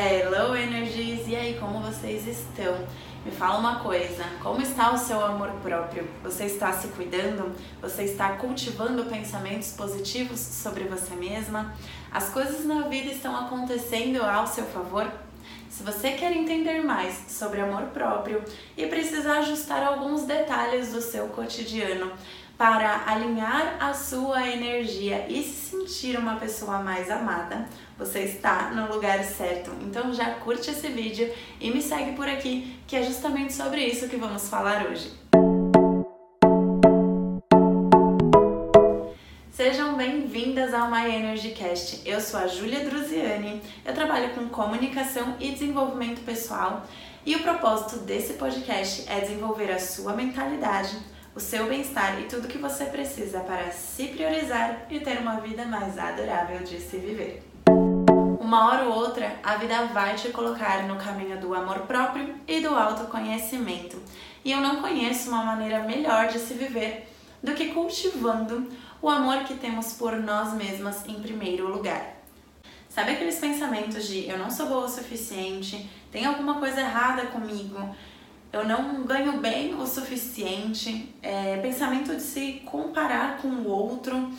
Hello Energies! E aí, como vocês estão? Me fala uma coisa, como está o seu amor próprio? Você está se cuidando? Você está cultivando pensamentos positivos sobre você mesma? As coisas na vida estão acontecendo ao seu favor? Se você quer entender mais sobre amor próprio e precisa ajustar alguns detalhes do seu cotidiano para alinhar a sua energia e se sentir uma pessoa mais amada, você está no lugar certo. Então já curte esse vídeo e me segue por aqui, que é justamente sobre isso que vamos falar hoje. Sejam bem-vindas ao My Energy Cast. Eu sou a Júlia Druziani, eu trabalho com comunicação e desenvolvimento pessoal e o propósito desse podcast é desenvolver a sua mentalidade o seu bem-estar e tudo que você precisa para se priorizar e ter uma vida mais adorável de se viver. Uma hora ou outra, a vida vai te colocar no caminho do amor próprio e do autoconhecimento. E eu não conheço uma maneira melhor de se viver do que cultivando o amor que temos por nós mesmas em primeiro lugar. Sabe aqueles pensamentos de eu não sou boa o suficiente, tem alguma coisa errada comigo, eu não ganho bem o suficiente, é, pensamento de se comparar com o outro,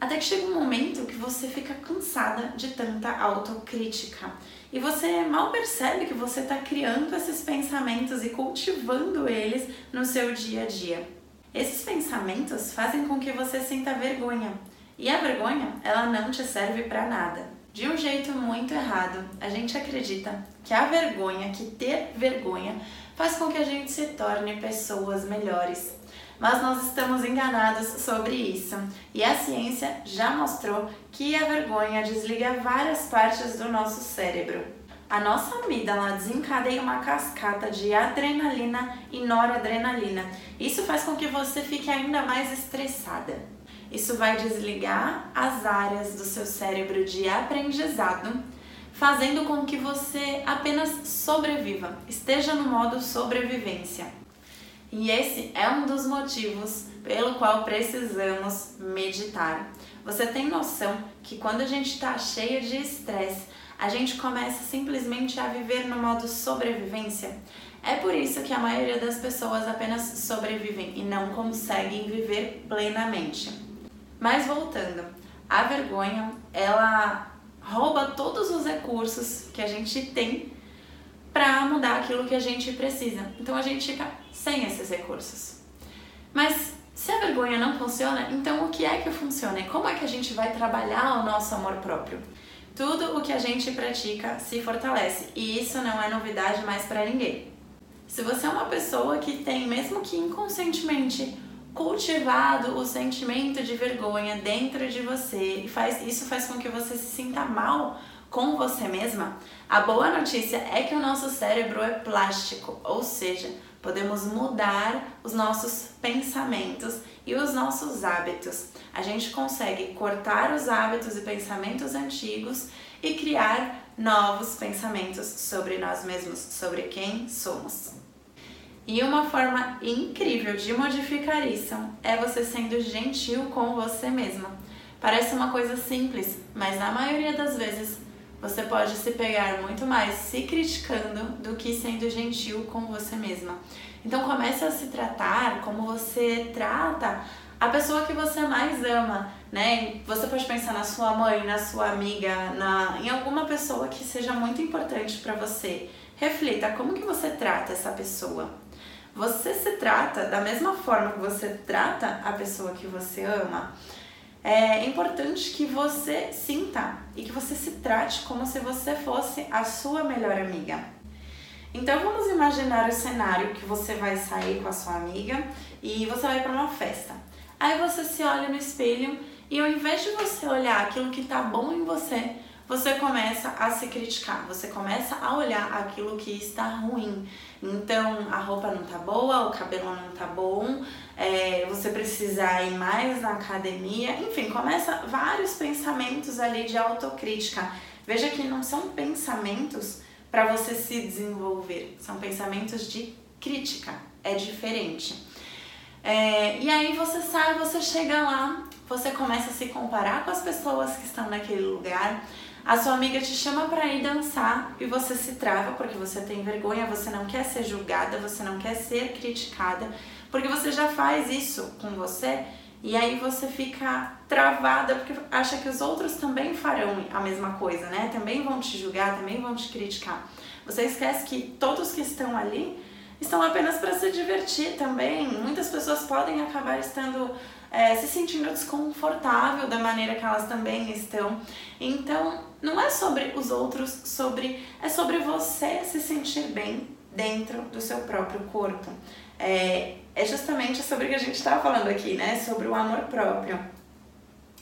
até que chega um momento que você fica cansada de tanta autocrítica e você mal percebe que você está criando esses pensamentos e cultivando eles no seu dia a dia. Esses pensamentos fazem com que você sinta vergonha e a vergonha ela não te serve para nada. De um jeito muito errado, a gente acredita que a vergonha, que ter vergonha, faz com que a gente se torne pessoas melhores. Mas nós estamos enganados sobre isso e a ciência já mostrou que a vergonha desliga várias partes do nosso cérebro. A nossa amígdala desencadeia uma cascata de adrenalina e noradrenalina. Isso faz com que você fique ainda mais estressada. Isso vai desligar as áreas do seu cérebro de aprendizado fazendo com que você apenas sobreviva, esteja no modo sobrevivência. E esse é um dos motivos pelo qual precisamos meditar. Você tem noção que quando a gente está cheia de estresse, a gente começa simplesmente a viver no modo sobrevivência? É por isso que a maioria das pessoas apenas sobrevivem e não conseguem viver plenamente. Mas voltando, a vergonha, ela rouba todos os recursos que a gente tem para mudar aquilo que a gente precisa. Então a gente fica sem esses recursos. Mas se a vergonha não funciona, então o que é que funciona? E como é que a gente vai trabalhar o nosso amor próprio? Tudo o que a gente pratica se fortalece e isso não é novidade mais para ninguém. Se você é uma pessoa que tem, mesmo que inconscientemente, cultivado o sentimento de vergonha dentro de você e faz isso faz com que você se sinta mal com você mesma. A boa notícia é que o nosso cérebro é plástico, ou seja, podemos mudar os nossos pensamentos e os nossos hábitos. A gente consegue cortar os hábitos e pensamentos antigos e criar novos pensamentos sobre nós mesmos, sobre quem somos. E uma forma incrível de modificar isso é você sendo gentil com você mesma. Parece uma coisa simples, mas na maioria das vezes você pode se pegar muito mais se criticando do que sendo gentil com você mesma. Então comece a se tratar como você trata a pessoa que você mais ama, né? Você pode pensar na sua mãe, na sua amiga, na em alguma pessoa que seja muito importante para você. Reflita como que você trata essa pessoa você se trata da mesma forma que você trata a pessoa que você ama, é importante que você sinta e que você se trate como se você fosse a sua melhor amiga. Então vamos imaginar o cenário que você vai sair com a sua amiga e você vai para uma festa. Aí você se olha no espelho e ao invés de você olhar aquilo que tá bom em você, você começa a se criticar, você começa a olhar aquilo que está ruim. Então a roupa não tá boa, o cabelo não tá bom, é, você precisa ir mais na academia, enfim, começa vários pensamentos ali de autocrítica. Veja que não são pensamentos para você se desenvolver, são pensamentos de crítica, é diferente. É, e aí você sai, você chega lá, você começa a se comparar com as pessoas que estão naquele lugar, A sua amiga te chama para ir dançar e você se trava porque você tem vergonha, você não quer ser julgada, você não quer ser criticada, porque você já faz isso com você e aí você fica travada porque acha que os outros também farão a mesma coisa, né? Também vão te julgar, também vão te criticar. Você esquece que todos que estão ali estão apenas para se divertir também. Muitas pessoas podem acabar estando é, se sentindo desconfortável da maneira que elas também estão. Então, não é sobre os outros, sobre é sobre você se sentir bem dentro do seu próprio corpo. É, é justamente sobre o que a gente estava falando aqui, né? Sobre o amor próprio.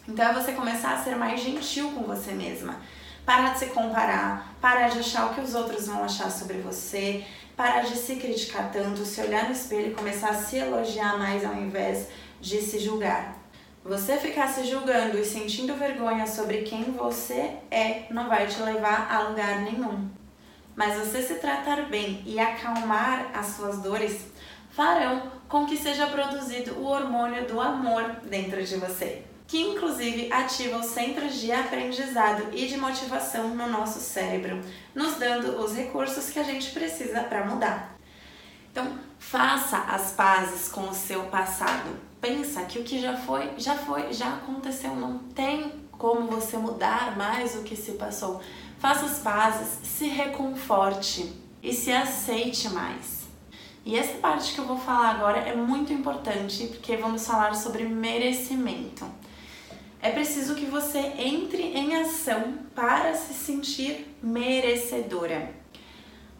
Então, é você começar a ser mais gentil com você mesma. Parar de se comparar, parar de achar o que os outros vão achar sobre você, parar de se criticar tanto, se olhar no espelho e começar a se elogiar mais ao invés de se julgar. Você ficar se julgando e sentindo vergonha sobre quem você é não vai te levar a lugar nenhum. Mas você se tratar bem e acalmar as suas dores farão com que seja produzido o hormônio do amor dentro de você, que inclusive ativa os centros de aprendizado e de motivação no nosso cérebro, nos dando os recursos que a gente precisa para mudar. Então, faça as pazes com o seu passado pensa que o que já foi, já foi, já aconteceu, não tem como você mudar mais o que se passou. Faça as pazes, se reconforte e se aceite mais. E essa parte que eu vou falar agora é muito importante porque vamos falar sobre merecimento. É preciso que você entre em ação para se sentir merecedora.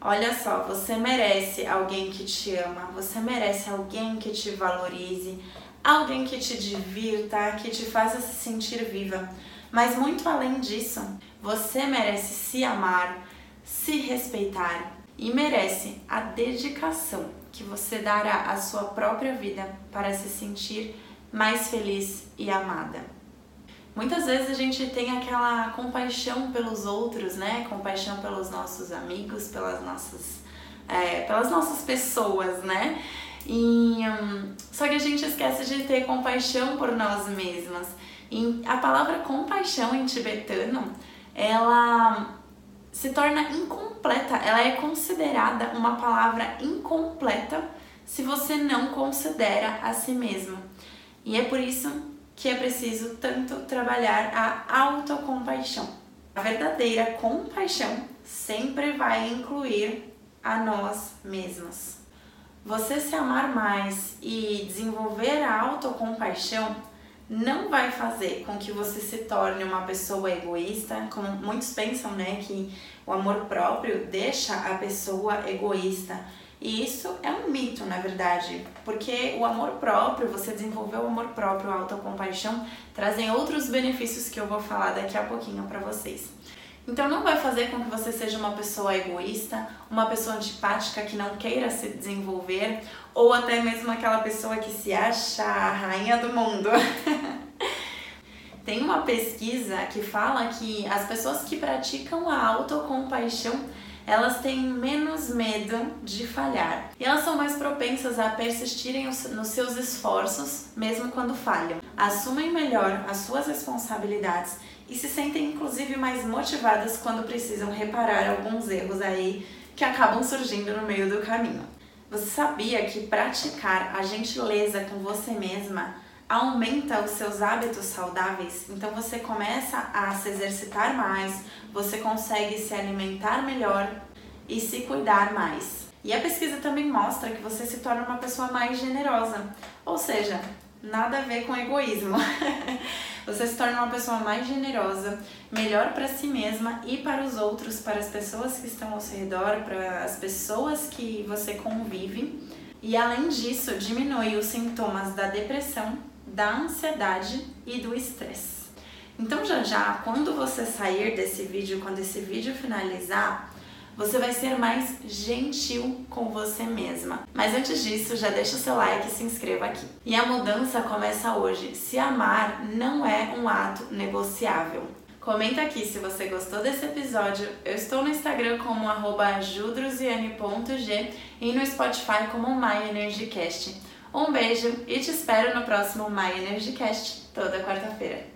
Olha só, você merece alguém que te ama, você merece alguém que te valorize, alguém que te divirta, que te faça se sentir viva. Mas muito além disso, você merece se amar, se respeitar e merece a dedicação que você dará à sua própria vida para se sentir mais feliz e amada. Muitas vezes a gente tem aquela compaixão pelos outros, né? Compaixão pelos nossos amigos, pelas nossas, é, pelas nossas pessoas, né? E, um, só que a gente esquece de ter compaixão por nós mesmas. E a palavra compaixão em tibetano, ela se torna incompleta, ela é considerada uma palavra incompleta se você não considera a si mesmo. E é por isso que é preciso tanto trabalhar a autocompaixão. A verdadeira compaixão sempre vai incluir a nós mesmos. Você se amar mais e desenvolver a autocompaixão não vai fazer com que você se torne uma pessoa egoísta, como muitos pensam, né, que o amor próprio deixa a pessoa egoísta. E isso é um mito, na verdade, porque o amor próprio, você desenvolver o amor próprio, a autocompaixão, trazem outros benefícios que eu vou falar daqui a pouquinho para vocês. Então não vai fazer com que você seja uma pessoa egoísta, uma pessoa antipática que não queira se desenvolver, ou até mesmo aquela pessoa que se acha a rainha do mundo. Tem uma pesquisa que fala que as pessoas que praticam a autocompaixão elas têm menos medo de falhar e elas são mais propensas a persistirem nos seus esforços mesmo quando falham. Assumem melhor as suas responsabilidades e se sentem inclusive mais motivadas quando precisam reparar alguns erros aí que acabam surgindo no meio do caminho. Você sabia que praticar a gentileza com você mesma aumenta os seus hábitos saudáveis? Então você começa a se exercitar mais, você consegue se alimentar melhor e se cuidar mais. E a pesquisa também mostra que você se torna uma pessoa mais generosa, ou seja, nada a ver com egoísmo. Você se torna uma pessoa mais generosa, melhor para si mesma e para os outros, para as pessoas que estão ao seu redor, para as pessoas que você convive. E além disso, diminui os sintomas da depressão, da ansiedade e do estresse. Então já já, quando você sair desse vídeo, quando esse vídeo finalizar, você vai ser mais gentil com você mesma. Mas antes disso, já deixa o seu like e se inscreva aqui. E a mudança começa hoje. Se amar não é um ato negociável. Comenta aqui se você gostou desse episódio. Eu estou no Instagram como judruziane.g e no Spotify como MyEnergyCast. Um beijo e te espero no próximo My Energycast toda quarta-feira.